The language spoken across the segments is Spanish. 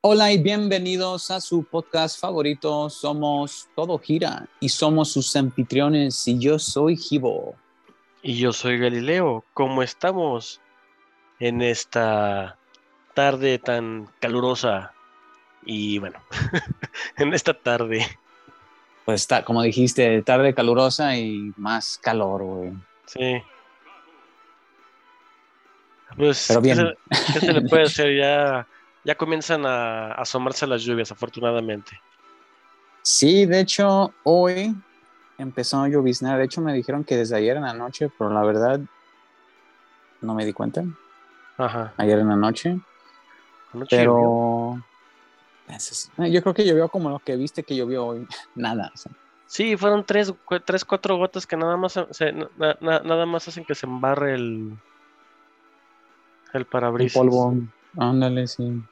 Hola y bienvenidos a su podcast favorito. Somos Todo Gira y somos sus anfitriones y yo soy Gibo. Y yo soy Galileo. ¿Cómo estamos en esta tarde tan calurosa? Y bueno, en esta tarde. Pues está, como dijiste, tarde calurosa y más calor, güey. Sí. Pues, Pero bien. ¿qué se, qué se le puede hacer? Ya, ya comienzan a asomarse las lluvias, afortunadamente. Sí, de hecho, hoy empezó a lloviznar. De hecho, me dijeron que desde ayer en la noche, pero la verdad no me di cuenta. Ajá. Ayer en la noche. Anoche llovió. Pero Eso es- eh, yo creo que llovió como lo que viste que llovió hoy. Nada. o sea, Sí, fueron tres, tres, cuatro gotas que nada más, se- se- na- na- nada más hacen que se embarre el, el el parabrisas. polvo. Ándale, sí.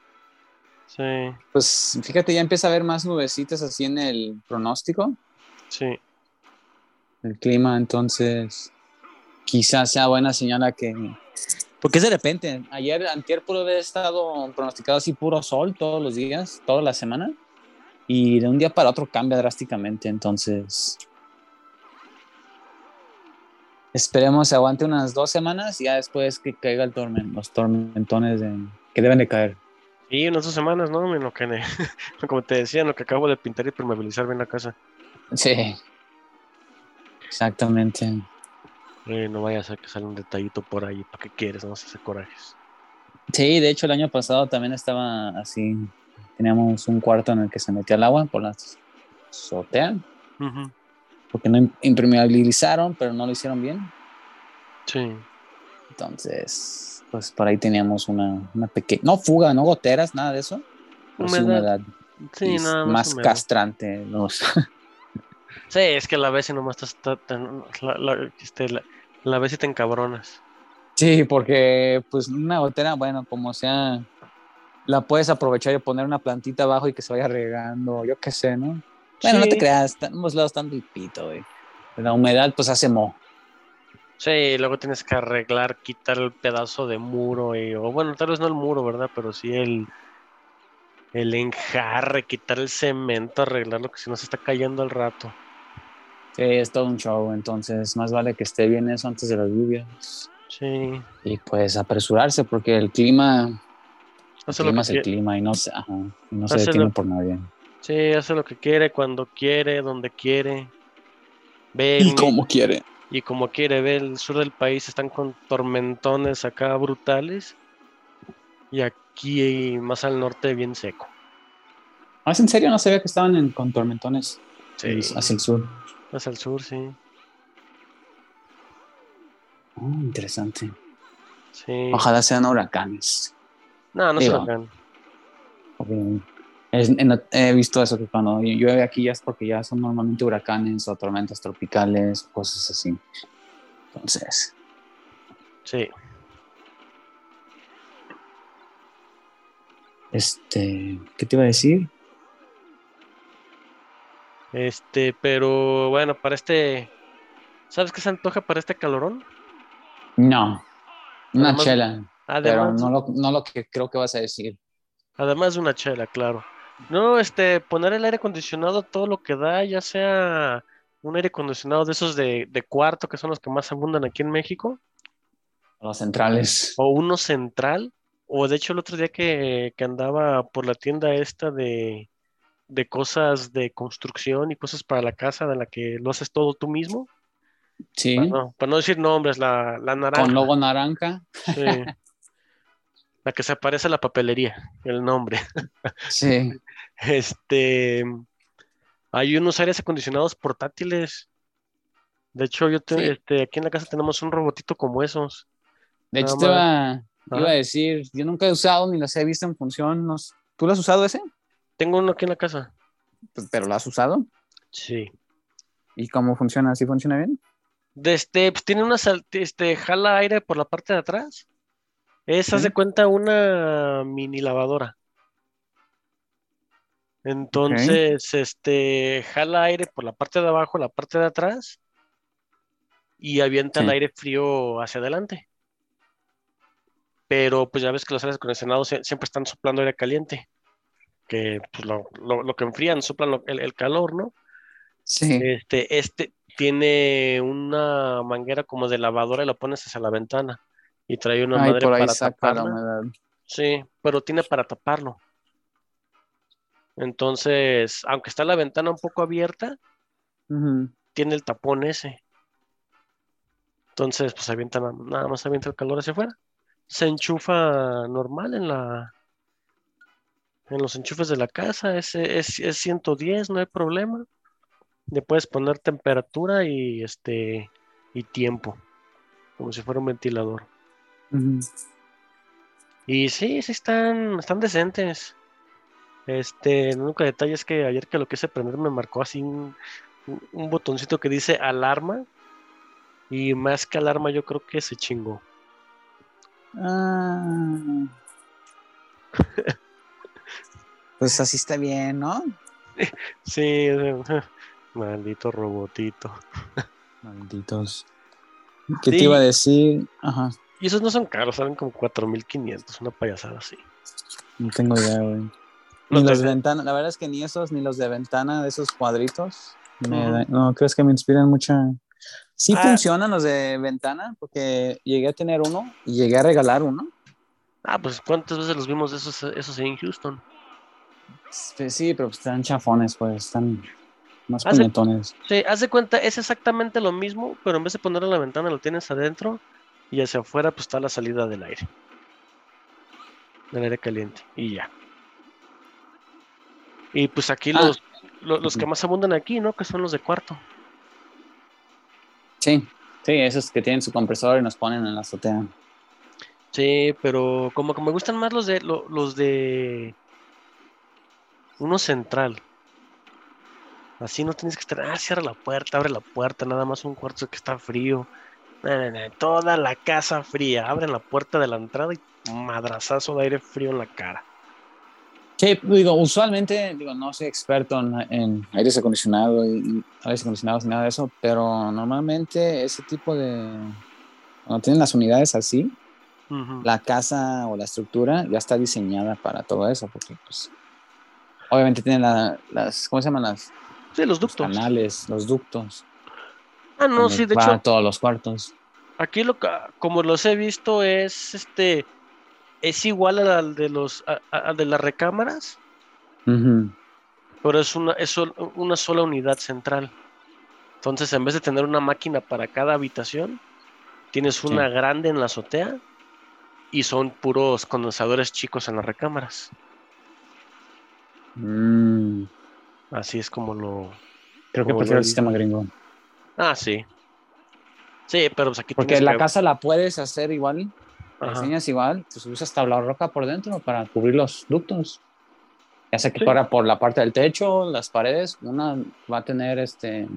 Sí, Pues fíjate, ya empieza a haber más nubecitas así en el pronóstico, sí. el clima, entonces quizás sea buena señal a que... Porque es de repente, ayer, antier pudo haber estado pronosticado así puro sol todos los días, toda la semana, y de un día para otro cambia drásticamente, entonces... Esperemos se aguante unas dos semanas y ya después que caiga el tormento, los tormentones de- que deben de caer. Y unas dos semanas, ¿no? En lo que, como te decía, en lo que acabo de pintar y permeabilizar bien la casa. Sí, exactamente. Eh, no vaya a ser que sale un detallito por ahí, ¿para qué quieres? No se corajes. Sí, de hecho el año pasado también estaba así. Teníamos un cuarto en el que se metía el agua por la azotea, porque no im- impermeabilizaron, pero no lo hicieron bien. Sí. Entonces, pues por ahí teníamos una, una pequeña, no fuga, no goteras, nada de eso. sí Humedad. humedad. Sí, nada más húmedo. castrante. Los... Sí, es que la vez y nomás estás la, la, este, la, la vez y te encabronas. sí, porque pues una gotera, bueno, como sea, la puedes aprovechar y poner una plantita abajo y que se vaya regando, yo qué sé, ¿no? Bueno, no te creas, en ambos lados están el pito, güey. La humedad pues hace mo. Sí, luego tienes que arreglar, quitar el pedazo de muro, y, o bueno, tal vez no el muro, ¿verdad? Pero sí el, el enjarre, quitar el cemento, arreglarlo, que si no se está cayendo al rato. Sí, es todo un show, entonces más vale que esté bien eso antes de las lluvias. Sí, Y pues apresurarse porque el clima, el hace lo clima que es el clima y no se, ajá, y no se detiene lo- por nadie. Sí, hace lo que quiere, cuando quiere, donde quiere. Ve Y el- como quiere. Y como quiere, ve el sur del país, están con tormentones acá brutales. Y aquí más al norte bien seco. Ah, ¿es en serio? No sabía que estaban en, con tormentones Sí, hacia el sur. más al sur, sí. Oh, interesante. Sí. Ojalá sean huracanes. No, no Digo. lo hagan. porque es- en- he visto eso que cuando llueve aquí ya es porque ya son normalmente huracanes o tormentas tropicales, cosas así. Entonces, Sí. este, ¿qué te iba a decir? Este, pero bueno, para este. ¿Sabes qué se antoja para este calorón? No, una Además- chela, pero no lo, no lo que creo que vas a decir. además de una chela, claro. No, este, poner el aire acondicionado todo lo que da, ya sea un aire acondicionado de esos de, de cuarto, que son los que más abundan aquí en México, Los centrales. o uno central, o de hecho el otro día que, que andaba por la tienda esta de, de cosas de construcción y cosas para la casa, de la que lo haces todo tú mismo, Sí, para no, para no decir nombres, la, la naranja. con logo naranja. Sí. La que se parece a la papelería, el nombre. Sí, Este, hay unos aires acondicionados portátiles. De hecho, yo te- Sí. este, aquí en la casa tenemos un robotito como esos. de hecho te iba, a decir, yo nunca he usado ni los he visto en función. no ¿Tú lo has usado ese? Tengo uno aquí en la casa. Pues, pero lo has usado. Sí. ¿Y cómo funciona? ¿Sí funciona bien? De este, pues, tiene una sal- este, jala aire por la parte de atrás. Es, haz Sí. de cuenta, una mini lavadora. Entonces, este, jala aire por la parte de abajo, la parte de atrás, y avienta el aire frío hacia adelante. Pero pues ya ves que los aires acondicionados sie- siempre están soplando aire caliente. que pues, lo, lo- lo que enfrían, soplan lo- el, el calor, ¿no? Sí. Este, este tiene una manguera como de lavadora y la pones hacia la ventana. Y trae una Ay, madre por ahí para taparla. Sí, pero tiene para taparlo. Entonces, aunque está la ventana un poco abierta, tiene el tapón ese. Entonces, pues avienta nada, nada más avienta el calor hacia afuera. Se enchufa normal en la en los enchufes de la casa, es, es, es 110, no hay problema. Le puedes poner temperatura y este y tiempo, como si fuera un ventilador. Y sí, sí están, están decentes. Este, el único detalle es que ayer que lo quise prender me marcó así un, un- botoncito que dice alarma. Y más que alarma, yo creo que se chingó. Ah. Pues así está bien, ¿no? Sí, maldito robotito. Malditos. ¿Qué Sí. te iba a decir? Ajá, Y esos no son caros, salen como 4500, una payasada así. no tengo idea, güey. Ni Los de- ventana, la verdad es que ni esos, ni los de ventana, de esos cuadritos, me da- no, crees que me inspiran mucha... Sí Ah. funcionan los de ventana, porque llegué a tener uno y llegué a regalar uno. Ah, pues ¿cuántas veces los vimos esos, esos en Houston? Pues sí, pero pues están chafones, pues, están más Hace- puñetones. Sí, haz de cuenta, es exactamente lo mismo, pero en vez de ponerlo en la ventana, lo tienes adentro y hacia afuera pues está la salida del aire. Del aire caliente. Y ya. Y pues aquí Ah. los, lo- los, que más abundan aquí, ¿no? Que son los de cuarto. Sí, sí, esos que tienen su compresor y nos ponen en la azotea. Sí, pero como que me gustan más los de lo- los de uno central. Así no tienes que estar, ah, cierra la puerta, abre la puerta, nada más un cuarto que está frío. Toda la casa fría. Abren la puerta de la entrada y madrazazo de aire frío en la cara. Sí, digo, usualmente, digo, no soy experto en, en aires acondicionados y, y aires acondicionados ni nada de eso, pero normalmente ese tipo de, cuando tienen las unidades así, la casa o la estructura ya está diseñada para todo eso, porque pues, obviamente tienen la- las, ¿cómo se llaman? Las, Sí, los los ductos. canales, los ductos. Ah, no, sí, de hecho, todos los cuartos. aquí lo como los he visto es este es igual al de los a- a- al de las recámaras, pero es una, es una sola unidad central. Entonces, en vez de tener una máquina para cada habitación, tienes una grande en la azotea y son puros condensadores chicos en las recámaras. Mm, Así es como lo... creo que prefiero el sistema gringo. Ah, sí. Sí, pero pues aquí Porque la que- casa la puedes hacer igual, Ajá. diseñas igual, pues usas tabla roca por dentro para cubrir los ductos. Ya sea que Sí. fuera por la parte del techo, las paredes, una va a tener este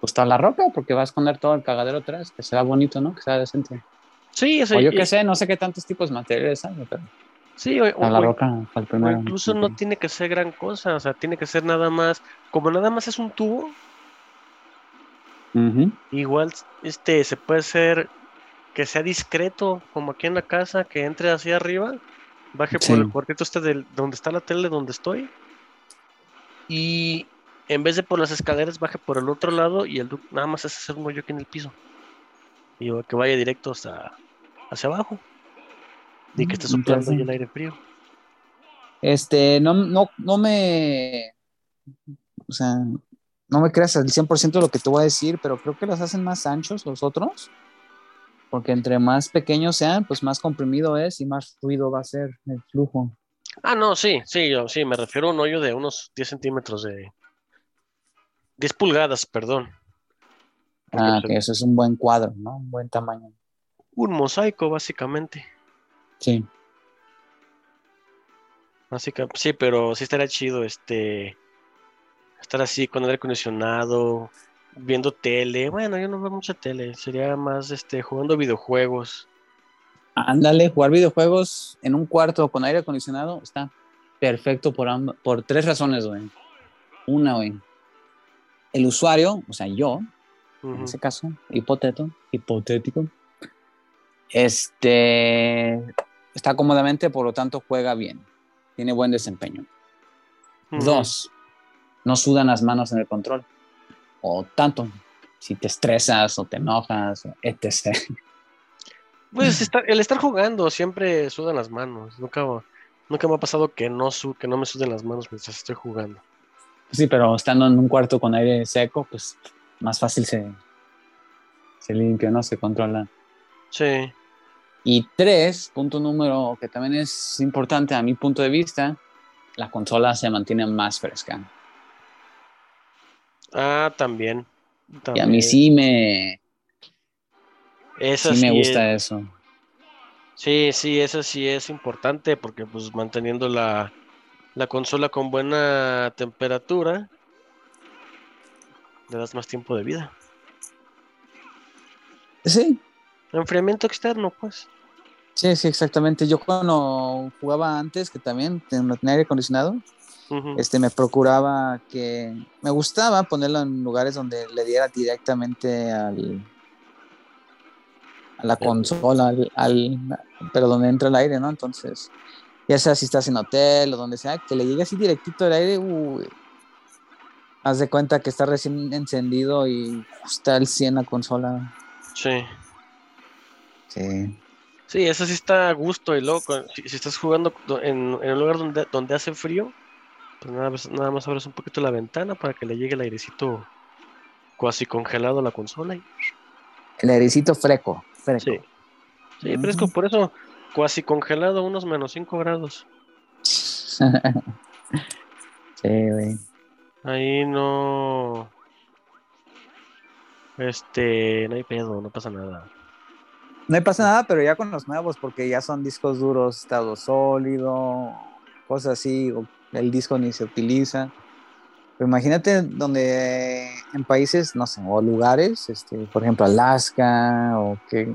pues tabla roca porque va a esconder todo el cagadero atrás, que sea bonito, ¿no? Que sea decente. Sí, eso- O yo qué sé, no sé qué tantos tipos de materiales hay, pero Sí, o- roca incluso no tiene que ser gran cosa, o sea, tiene que ser nada más, como nada más es un tubo, igual este se puede hacer que sea discreto, como aquí en la casa, que entre hacia arriba, baje Sí. por el cuartito este del, donde está la tele donde estoy, y en vez de por las escaleras, baje por el otro lado y el du- nada más es hacer un hoyo aquí en el piso. Y que vaya directo hasta hacia abajo. Y que esté Mm, soplando ahí el aire frío. Este, no, no, no me, o sea, no me creas al 100% lo que te voy a decir, pero creo que los hacen más anchos los otros, porque entre más pequeños sean, pues más comprimido es y más fluido va a ser el flujo. Ah, no, sí, sí, yo sí, me refiero a un hoyo de unos 10 centímetros de... 10 pulgadas, perdón. Porque, Ah, que eso es un buen cuadro, ¿no? Un buen tamaño. Un mosaico, básicamente. Sí. Sí, pero sí estaría chido, este... Estar así con aire acondicionado, viendo tele. Bueno, yo no veo mucha tele, sería más, este, jugando videojuegos. Ándale, jugar videojuegos en un cuarto con aire acondicionado está perfecto por, por tres razones, güey. Una, güey. El usuario, o sea, yo, en ese caso, hipotético, hipotético, este está cómodamente, por lo tanto juega bien. tiene buen desempeño. Dos, no sudan las manos en el control. O tanto, si te estresas o te enojas, o etc. Pues estar- el estar jugando siempre sudan las manos. Nunca, nunca me ha pasado que no, su, que no me suden las manos mientras estoy jugando. Sí, pero estando en un cuarto con aire seco, pues más fácil se, se limpia, ¿no? Se controla. Sí. Y tres, punto número que también es importante a mi punto de vista, la consola se mantiene más fresca. Ah, también. Y a mí sí me, sí me gusta es- eso. Sí, sí, eso sí es importante porque pues manteniendo la, la consola con buena temperatura, le das más tiempo de vida. Sí, Enfriamiento externo, pues. sí, sí, exactamente. Yo cuando jugaba antes, que también tenía aire acondicionado, Este, me procuraba que me gustaba ponerlo en lugares donde le diera directamente al a la consola, al, al- pero donde entra el aire, ¿no? Entonces, ya sea si estás en hotel o donde sea, que le llegue así directito el aire, uy, haz de cuenta que está recién encendido y está el 100 la consola. Sí. Sí. Sí, eso sí está a gusto y luego con- si, si estás jugando do- en, en un lugar donde, donde hace frío, pues nada, más- nada más abres un poquito la ventana para que le llegue el airecito cuasi congelado a la consola. Y, El airecito freco, freco. sí, sí, fresco, por eso cuasi congelado unos menos 5 grados. sí, güey. Ahí no. Este, no hay pedo, no pasa nada. No pasa nada, pero ya con los nuevos, porque ya son discos duros, estado sólido, cosas así, o el disco ni se utiliza. Pero imagínate donde en países, no sé, o lugares, este, por ejemplo, Alaska, o que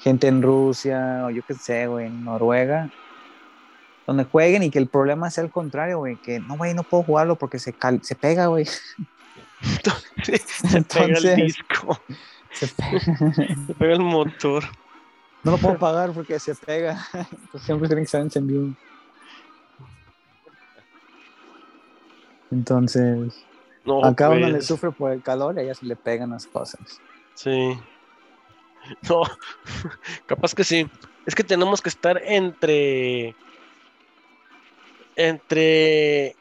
gente en Rusia, o yo qué sé, güey, en Noruega, donde jueguen y que el problema sea el contrario, güey, que no, güey, no puedo jugarlo porque se, cal- se pega, güey. Sí, se pega el Entonces- disco, Se pega. se pega el motor. No lo puedo pagar porque se pega. Pues siempre tiene que estar encendido. Entonces, No, acá uno le pues, sufre por el calor y a ella se le pegan las cosas. Sí. No, capaz que sí. Es que tenemos que estar entre. Entre.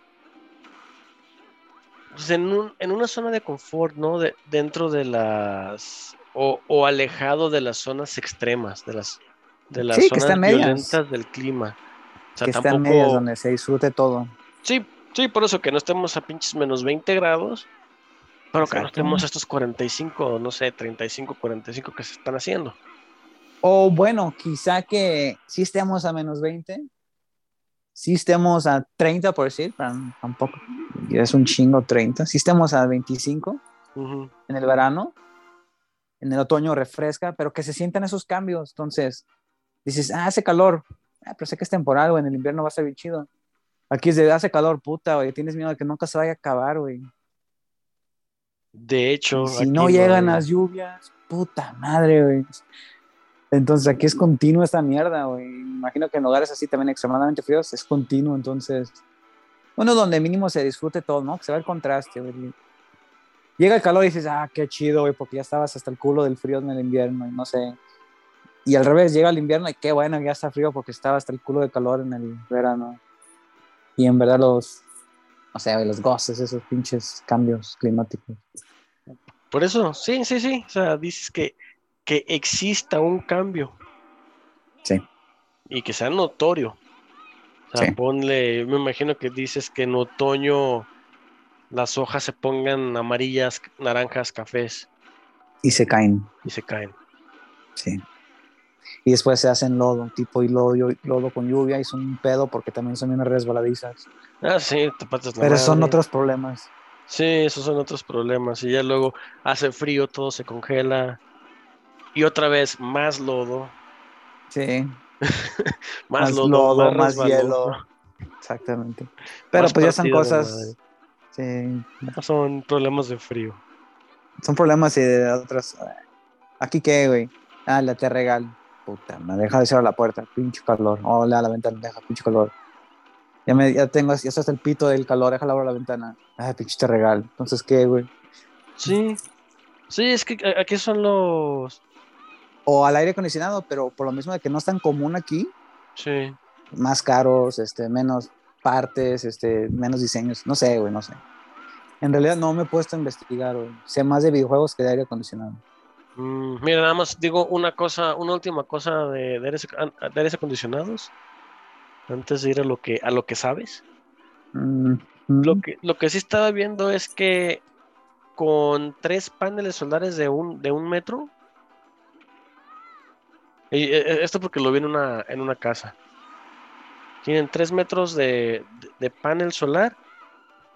pues, en, un- en una zona de confort, ¿no? De- dentro de las. O, o alejado de las zonas extremas, de las, de las Sí, zonas están medias. violentas del clima. O sea, que están tampoco. medias donde se disfrute todo. Sí, sí, por eso que no estemos a pinches menos 20 grados, pero que no estemos a estos 45, no sé, 35, 45 que se están haciendo. O bueno, quizá que sí estemos a menos 20, sí estemos a 30 por decir, pero tampoco, es un chingo 30, sí estemos a 25 Ujú. en el verano, en el otoño refresca, pero que se sientan esos cambios. Entonces, dices, ah, hace calor, ah, pero sé que es temporal, en el invierno va a ser bien chido. Aquí es de hace calor, puta, güey, tienes miedo de que nunca se vaya a acabar, güey. De hecho, si no llegan las lluvias, puta madre, güey. Entonces aquí es continuo esta mierda, güey. Imagino que en lugares así también extremadamente fríos es continuo, entonces. Uno donde mínimo se disfrute todo, ¿no? Que se ve el contraste, güey. Llega el calor y dices, ah, qué chido, güey, porque ya estabas hasta el culo del frío en el invierno, y no sé. Y al revés, llega el invierno y qué bueno, ya está frío porque estaba hasta el culo de calor en el verano. Y en verdad los, o sea, los goces, esos pinches cambios climáticos. Por eso, sí, sí, sí. O sea, dices que, que exista un cambio Sí. y que sea notorio. O sea, Sí. ponle, me imagino que dices que en otoño las hojas se pongan amarillas, naranjas, cafés Y se caen. y se caen. Sí. Y después se hacen lodo, tipo y lodo, lodo con lluvia y son un pedo porque también son bien resbaladizas. Ah, sí, te patas la Pero son otros problemas. Sí, esos son otros problemas. Y ya luego hace frío, todo se congela. Y otra vez más lodo, Sí. más, Más lodo, lodo, más, hielo. Exactamente. Pero Más pues ya son cosas. Sí. madre. Son problemas de frío. Son problemas y de otras. Aquí qué, güey. Ah, la te regalo. Puta, me deja de cerrar la puerta. Pinche calor. Oh, le da la ventana, deja pinche calor. Ya, me, ya tengo, ya está el pito del calor, déjala abrir la ventana. Ay, pinche te regalo. Entonces, ¿qué, güey? Sí. Sí, es que aquí son los. O al aire acondicionado, pero por lo mismo de que no es tan común aquí, Sí. más caros, este, menos partes, este, menos diseños. No sé, güey, no sé. En realidad no me he puesto a investigar, güey. Sé más de videojuegos que de aire acondicionado. Mm, mira, nada más digo una cosa, una última cosa de, de, aires, an- de aires acondicionados. Antes de ir a lo que, a lo que sabes. Mm, Lo que, lo que sí estaba viendo es que con tres paneles solares de un, de un metro. y, eh, esto porque lo vi en una, en una casa. Tienen tres metros de, de- de panel solar.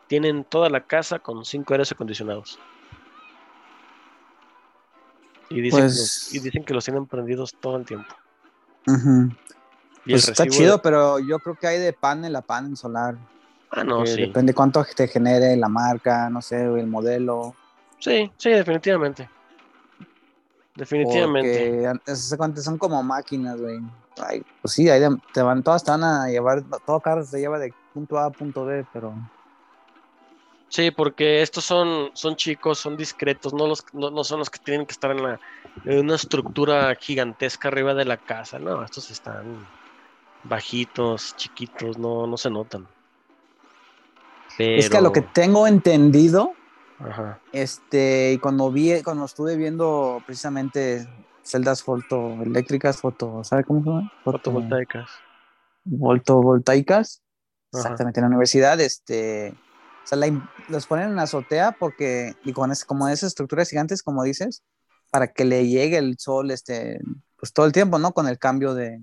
Tienen toda la casa con cinco aires acondicionados. Y dicen, que Pues- los, y dicen que los tienen prendidos todo el tiempo. Ujú. Y el Pues está chido, de- pero yo creo que hay de panel a panel solar. Ah, no, sí. Depende cuánto te genere la marca, no sé, el modelo. Sí, sí, definitivamente. Definitivamente. Porque son como máquinas, güey. Ay, pues sí, ahí te van, todas te van a llevar, todo carro se lleva de punto A a punto B, pero Sí, porque estos son, son chicos, son discretos, no, los, no, no son los que tienen que estar en, la, en una estructura gigantesca arriba de la casa. No, estos están bajitos, chiquitos, no, no se notan. Pero... es que a lo que tengo entendido, Ajá. este, y cuando vi, cuando estuve viendo precisamente celdas fotoeléctricas, foto, ¿sabe cómo se llama? Foto- Fotovoltaicas. Fotovoltaicas, Ajá. exactamente en la universidad, este, o sea, la los ponen en la azotea porque, y con es, como esas estructuras gigantes, como dices, para que le llegue el sol, este, pues todo el tiempo, ¿no? Con el cambio de,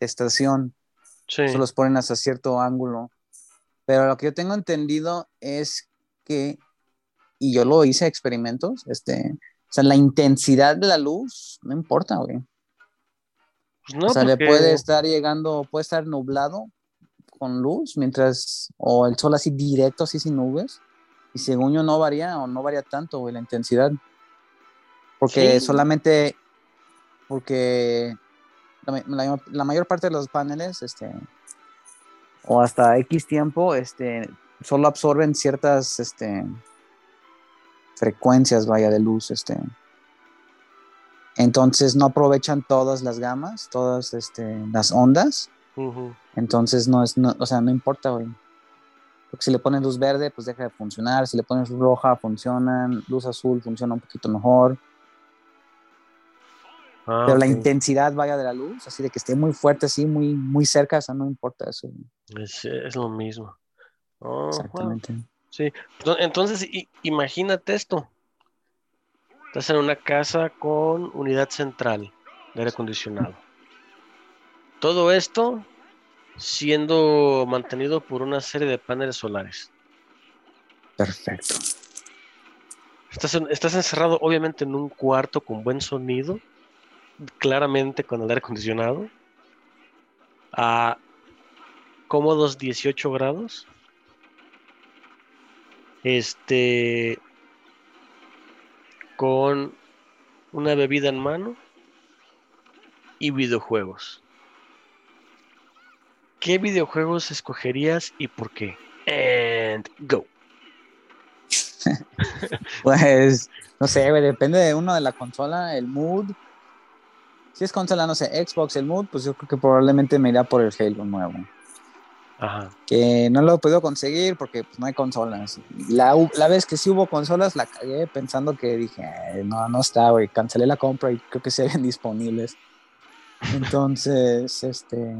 de estación, Sí. se los ponen hasta cierto ángulo. Pero lo que yo tengo entendido es que, y yo lo hice experimentos, este, o sea, la intensidad de la luz no importa, güey. Pues no, o sea, porque- le puede estar llegando, puede estar nublado con luz, mientras, o el sol así directo, así sin nubes, y según yo no varía, o no varía tanto, güey, la intensidad. Porque Sí. solamente, porque la- la mayor parte de los paneles, este, o hasta X tiempo, este, solo absorben ciertas, este, frecuencias, vaya, de luz, este. Entonces no aprovechan todas las gamas, todas este, las ondas. Entonces no es, no, o sea, no importa, güey. Porque si le pones luz verde, pues deja de funcionar. Si le pones luz roja, funcionan. Luz azul funciona un poquito mejor. Ah, Pero la intensidad vaya de la luz, así de que esté muy fuerte, así, muy, muy cerca, o sea, no importa eso. Es, es lo mismo. Oh, wow. Exactamente. Sí, Ento- entonces imagínate esto. Estás en una casa con unidad central de aire acondicionado. Todo esto siendo mantenido por una serie de paneles solares. Perfecto. Estás, en- estás encerrado obviamente en un cuarto con buen sonido, claramente con el aire acondicionado, a cómodos 18 grados. Este, con una bebida en mano y videojuegos. ¿Qué videojuegos escogerías y por qué? And go. Pues, no sé, güey, depende de uno de la consola, el mood. Si es consola, no sé, Xbox, el mood, pues yo creo que probablemente me iría por el Halo nuevo. Ajá. Que no lo he podido conseguir porque pues, no hay consolas. La, vez que sí hubo consolas, la cagué pensando que dije, "Ay, no, no está, güey. Cancelé la compra y creo que se ven disponibles. Entonces, este.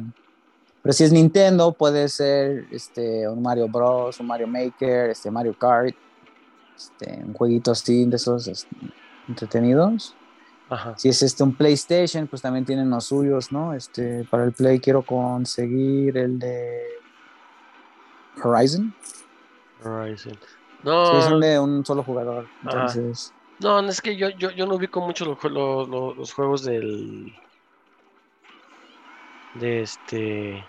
Pero si es Nintendo, puede ser este, un Mario Bros, un Mario Maker, este, Mario Kart, este, un jueguito así de esos este, entretenidos. Ajá. Si es este un PlayStation, pues también tienen los suyos, ¿no? Este, para el Play quiero conseguir el de Horizon. Horizon. Sí, No, son de un solo jugador. Ajá. Entonces, no, es que yo, yo, yo no ubico mucho los, jue- lo- lo- los juegos del. De este.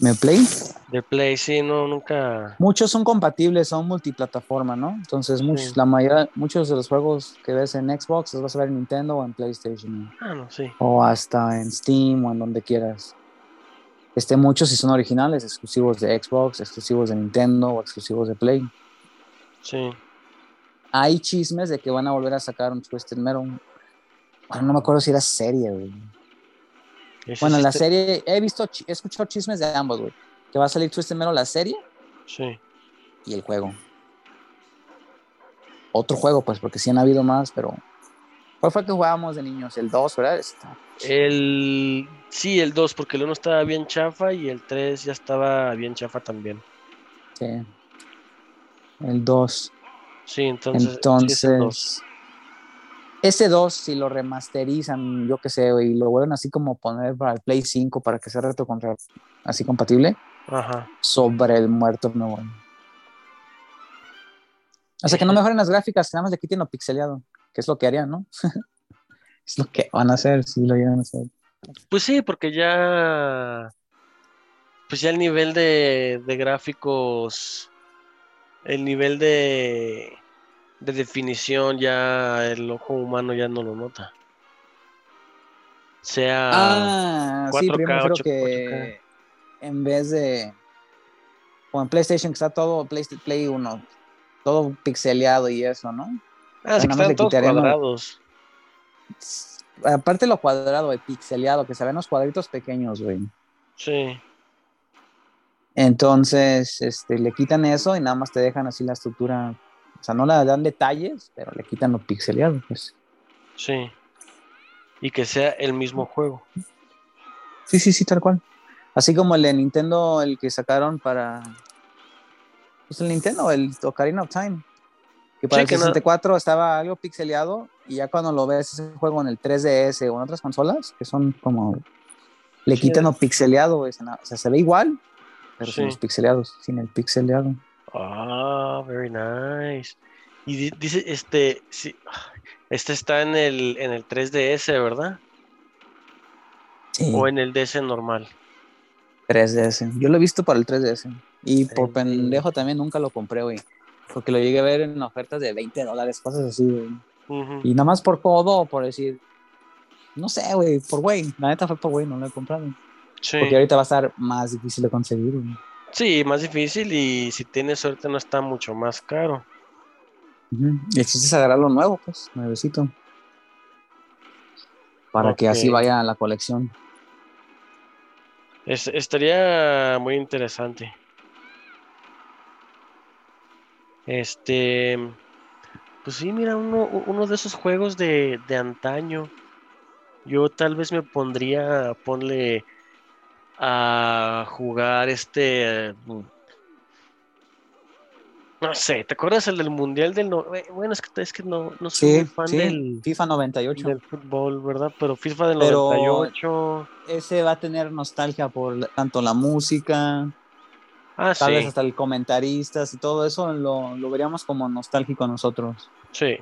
¿Me Play? De Play, sí, no, nunca. Muchos son compatibles, son multiplataforma, ¿no? Entonces, muchos, Sí. la mayoría, muchos de los juegos que ves en Xbox los vas a ver en Nintendo o en PlayStation. Ah, no, sí. O hasta en Steam o en donde quieras. Este, muchos sí son originales, exclusivos de Xbox, exclusivos de Nintendo o exclusivos de Play. Sí. Hay chismes de que van a volver a sacar un Twisted Metal. Bueno, no me acuerdo si era serie, güey. Bueno, sí la serie, he visto, he escuchado chismes de ambos, güey. Que va a salir Twisted Metal la serie Sí. y el juego. Otro juego, pues, porque sí han habido más, pero. ¿Cuál fue el que jugábamos de niños? El 2, ¿verdad? El. Sí, el 2, porque el 1 estaba bien chafa y el 3 ya estaba bien chafa también. Sí. El 2. Sí, entonces. sí, es el dos. Entonces. Ese 2, si lo remasterizan, yo qué sé, y lo vuelven así como poner para el Play 5 para que sea reto contra así compatible, Ajá. sobre el muerto no bueno. O sea, que no mejoren las gráficas, que nada más le quiten lo pixeleado, que es lo que harían, ¿no? es lo que van a hacer, si lo llegan a hacer. Pues sí, porque ya. Pues ya el nivel de, de gráficos. El nivel de. De definición ya el ojo humano ya no lo nota. Sea. Ah, sí, 4K, pero yo me refiero 8K. que en vez de. En PlayStation, que está todo Play, Play 1, todo pixeleado y eso, ¿no? ah, sí que están todos cuadrados. Aparte lo cuadrado, de pixeleado, que se ven los cuadritos pequeños, güey. Sí. Entonces, este, le quitan eso y nada más te dejan así la estructura. O sea, no le dan detalles, pero le quitan lo pixeleado, pues. Sí. Y que sea el mismo juego. Sí, sí, sí, tal cual. Así como el de Nintendo, el que sacaron para. Pues el Nintendo, el Ocarina of Time. Que para Sí, el que no- 64 estaba algo pixeleado y ya cuando lo ves ese juego en el 3DS o en otras consolas, que son como. Le Sí. quitan lo pixeleado. O sea, se ve igual, pero sin Sí. los pixeleados, sin el pixeleado. Ah, very nice. Y di- dice, este, sí, este está en el, en el 3DS, ¿verdad? Sí. O en el DS normal. 3DS. Yo lo he visto para el 3DS. Y por pendejo también nunca lo compré, güey. Porque lo llegué a ver en ofertas de 20 dólares, cosas así, güey. Y nada más por codo por decir, no sé, güey, por güey. La neta fue por güey, no lo he comprado. Sí. Porque ahorita va a estar más difícil de conseguir, güey. Sí, más difícil y si tienes suerte no está mucho más caro. Ujú. Y el chiste es agarrarlo nuevo, pues, nuevecito. Para que así vaya a la colección. Es- estaría muy interesante. Este, pues sí, mira, uno, uno de esos juegos de, de antaño. Yo tal vez me pondría, ponle a jugar este, eh, no sé, ¿te acuerdas el del mundial del no- eh, Bueno, es que es que no, no soy Sí, muy fan sí. del, FIFA 98. del fútbol, ¿verdad? Pero FIFA del Pero- 98. Ese va a tener nostalgia por tanto la música, Ah, tal sí, vez hasta el comentaristas y todo eso lo, lo veríamos como nostálgico nosotros. sí.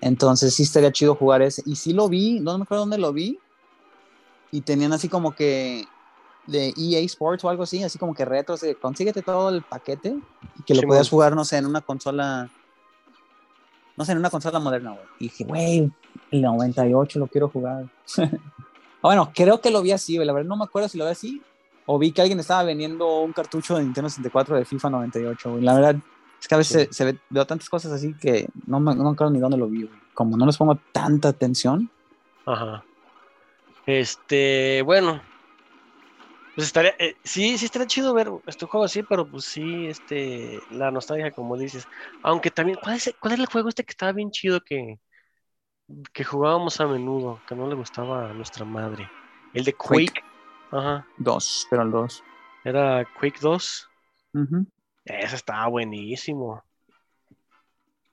Entonces sí estaría chido jugar ese. Y sí lo vi, no me acuerdo dónde lo vi. Y tenían así como que de EA Sports o algo así, así como que retros de consíguete todo el paquete y que lo Simón. podías jugar, no sé, en una consola, no sé, en una consola moderna, güey. Y dije, güey, el 98 lo quiero jugar. Ah, bueno, creo que lo vi así, güey. La verdad no me acuerdo si lo vi así o vi que alguien estaba vendiendo un cartucho de Nintendo 64 de FIFA 98, güey. La verdad es que a veces Sí. se, se ve- veo tantas cosas así que no me, no me acuerdo ni dónde lo vi, güey. Como no les pongo tanta atención. Ajá. Este, bueno. Pues estaría, eh, sí, sí estaría chido ver este juego así, pero pues sí, este, la nostalgia, como dices. Aunque también, ¿cuál es, cuál es el juego este que estaba bien chido que, que jugábamos a menudo, que no le gustaba a nuestra madre? El de Quake. Quake. Ajá. Dos, pero el dos. Era Quake 2. Ujú. Ese estaba buenísimo.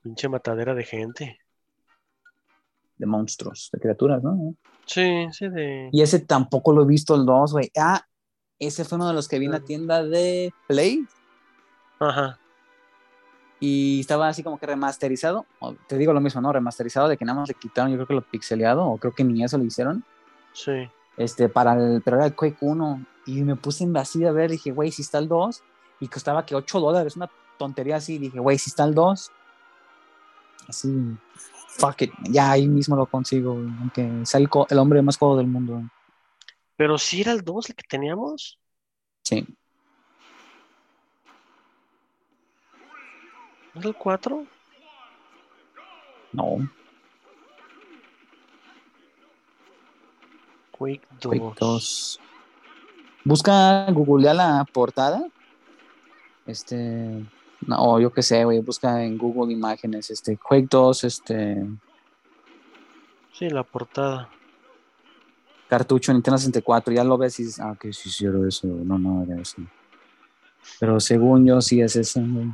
Pinche matadera de gente. De monstruos, de criaturas, ¿no? Sí, sí, de. Y ese tampoco lo he visto el 2, güey. Ah, ese fue uno de los que vi en la tienda de Play Ajá. y estaba así como que remasterizado. Te digo lo mismo, ¿no? Remasterizado de que nada más le quitaron, yo creo que lo pixeleado, o creo que ni eso lo hicieron. Sí. Este, para el, pero era el Quake 1. Y me puse en vacío a ver, dije, güey, si está el 2. Y costaba que 8 dólares, una tontería así. Dije, güey, si está el 2. Así, fuck it. Ya ahí mismo lo consigo, aunque sea el, el hombre más codo del mundo. Pero sí era el 2 el que teníamos. Sí. ¿No era el 4? No. Quake 2. Quake 2. Busca, googlea la portada. Este. No, yo qué sé, güey. Busca en Google Imágenes. Este. Quake 2, este. Sí, la portada. Cartucho Nintendo 64. Ya lo ves y dices, ah, que sí, sí, era eso. No, no, era eso. Pero según yo, sí es ese, güey.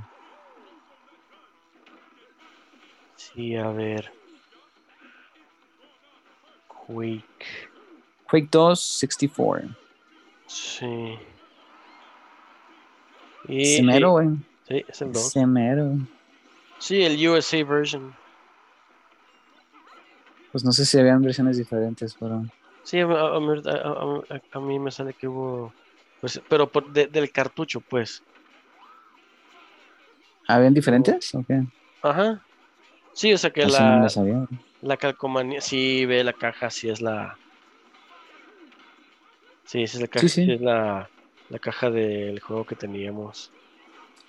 Sí, a ver. Quake. Quake 2, 64. Sí. Y, Semero, güey. Sí, es el 2. Semero. Sí, el USA version. Pues no sé si habían versiones diferentes, pero. Sí, a, a- a mí- me sale que hubo. Pues, pero por- de- del cartucho, pues. ¿Habían diferentes? ¿O qué? Ajá. Sí, o sea que Eso no la, lo sabía. la calcomanía. Sí, ve la caja, sí es la. Sí, es la caja, Sí, sí. sí es la, la caja del juego que teníamos.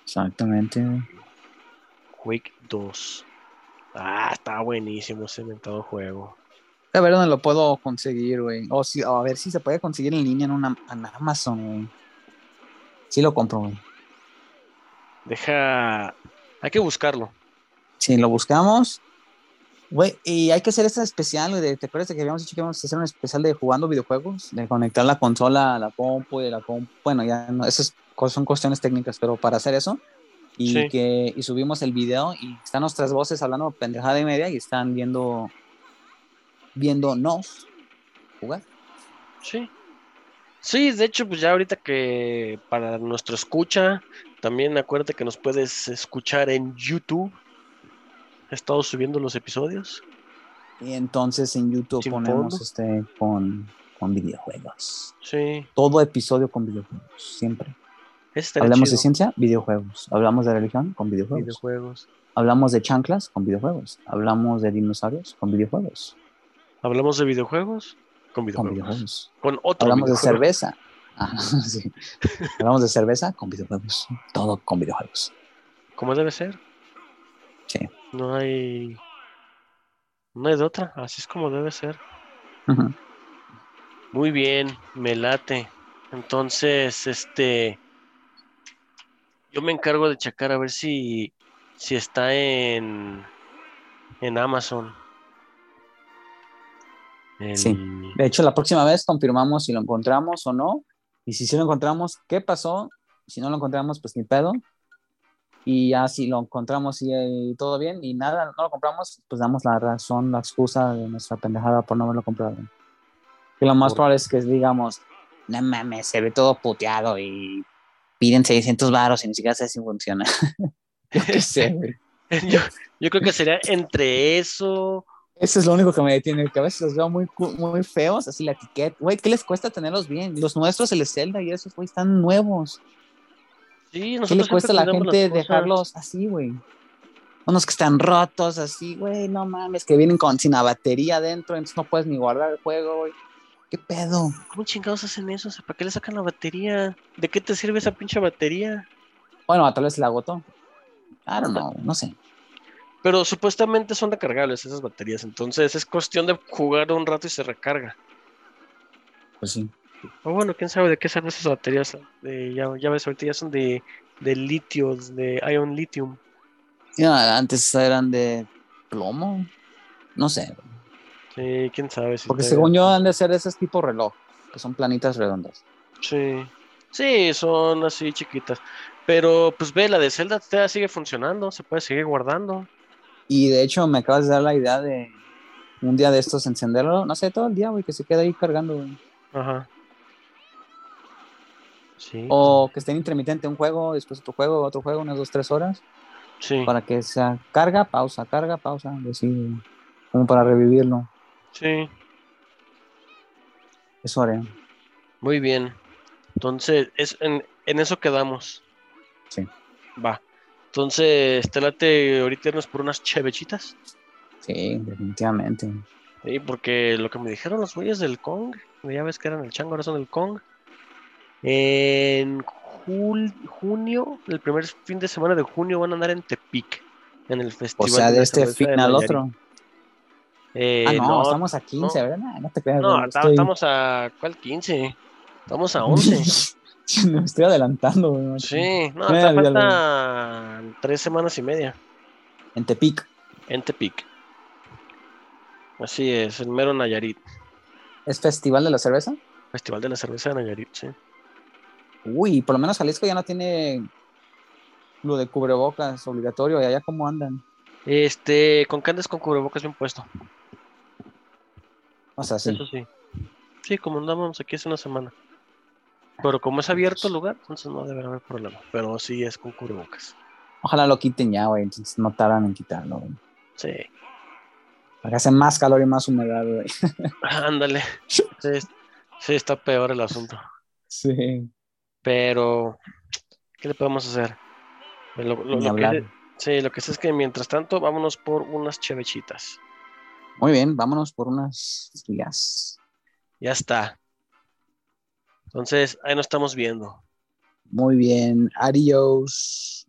Exactamente. Quake 2. Ah, está buenísimo ese inventado juego. A ver dónde lo puedo conseguir, güey. O si, o a ver si se puede conseguir en línea en, una, en Amazon, güey. Sí lo compro, güey. Deja. Hay que buscarlo. Si lo buscamos. Güey, y hay que hacer esta especial, güey. ¿Te acuerdas de que habíamos dicho que íbamos a hacer un especial de jugando videojuegos? De conectar la consola a la compu y de la compu. Bueno, ya no, esas son cuestiones técnicas, pero para hacer eso. Y Sí. que y subimos el video y están nuestras voces hablando pendejada y media y están viendo viéndonos jugar. Sí. Sí, de hecho, pues ya ahorita que para nuestro escucha, también acuérdate que nos puedes escuchar en YouTube. He estado subiendo los episodios. Y entonces en YouTube Sin ponemos fondo. este con, con videojuegos. Sí. Todo episodio con videojuegos, siempre. Estaría Hablamos de ciencia, videojuegos. Hablamos de religión, con videojuegos. videojuegos. Hablamos de chanclas, con videojuegos. Hablamos de dinosaurios, con videojuegos. Hablamos de videojuegos con Con videojuegos. Con otro Hablamos de cerveza. Ajá, sí. Hablamos de cerveza con videojuegos. Todo con videojuegos. Como debe ser. Sí. No hay. No hay de otra. Así es como debe ser. Muy bien, me late. Entonces, este. Yo me encargo de checar a ver si, si está en, en Amazon. El- Sí. De hecho, la próxima vez confirmamos si lo encontramos o no. Y si sí lo encontramos, ¿qué pasó? Si no lo encontramos, pues ni pedo. Y ya si lo encontramos y, y todo bien y nada, no lo compramos, pues damos la razón, la excusa de nuestra pendejada por no haberlo comprado. Que lo más probable es que digamos, no mames, se ve todo puteado y piden 600 varos y ni siquiera sé si funciona. Yo, yo creo que sería entre eso. Eso es lo único que me detiene, que a veces los veo muy, muy feos, así la etiqueta. Güey, ¿qué les cuesta tenerlos bien? Los nuestros, el Zelda y esos, güey, están nuevos. Sí, ¿Qué le cuesta a la gente dejarlos así, güey? Unos que están rotos, así, güey, no mames, que vienen con sin la batería adentro, entonces no puedes ni guardar el juego, güey. ¿Qué pedo? ¿Cómo chingados hacen eso? O sea, ¿para qué le sacan la batería? ¿De qué te sirve esa pinche batería? Bueno, tal vez se la agotó. I don't know, no sé. Pero supuestamente son recargables esas baterías, entonces es cuestión de jugar un rato y se recarga. Pues sí. O bueno, quién sabe de qué son esas baterías. De, ya, ya ves, ahorita ya son de, de litio, de ion lithium. Ya, antes eran de plomo. No sé. Sí, quién sabe si porque según yo han de ser esos tipo reloj, que son planitas redondas. Sí. Sí, son así chiquitas. Pero pues ve, la de Zelda todavía sigue funcionando, se puede seguir guardando. Y de hecho me acabas de dar la idea de un día de estos encenderlo, no sé, todo el día, güey, que se quede ahí cargando, güey. Ajá. Sí. O que esté en intermitente un juego, después otro juego, otro juego, unas dos, tres horas, sí. para que sea carga, pausa, carga, pausa, así, como para revivirlo. Sí. Eso haré. Muy bien. Entonces, es, en, en eso quedamos. Sí. Va. Entonces, te late ahorita irnos por unas chevechitas. Sí, definitivamente. Sí, porque lo que me dijeron los güeyes del Kong Ya ves que eran el Chango, ahora son el Kong. En junio, el primer fin de semana de junio van a andar en Tepic, en el festival. O sea, de, este fin al otro. Eh, ah, no, estamos a 15, ¿verdad? No, te creas. No, estamos a. ¿Cuál 15? Estamos a 11. Me estoy adelantando, güey. Sí, no, te faltan tres semanas y media. En Tepic. En Tepic. Así es, el mero Nayarit. ¿Es Festival de la Cerveza? Festival de la Cerveza de Nayarit, sí. Uy, por lo menos Jalisco ya no tiene lo de cubrebocas obligatorio. ¿Y allá cómo andan? Este, con candes con cubrebocas bien puesto. O sea, sí. Eso sí. Sí, como andamos aquí hace una semana. Pero como es abierto el lugar, entonces no debe haber problema. Pero sí es con cubrebocas. Ojalá lo quiten ya, güey. Entonces no tardan en quitarlo, güey. Sí. Para hace más calor y más humedad, güey. Ándale. Sí, sí, está peor el asunto. Sí. Pero, ¿qué le podemos hacer? Lo, que, sí, lo que sé es que mientras tanto, vámonos por unas chevechitas. Muy bien, vámonos por unas frías. Ya está. Entonces, ahí nos estamos viendo. Muy bien, adiós.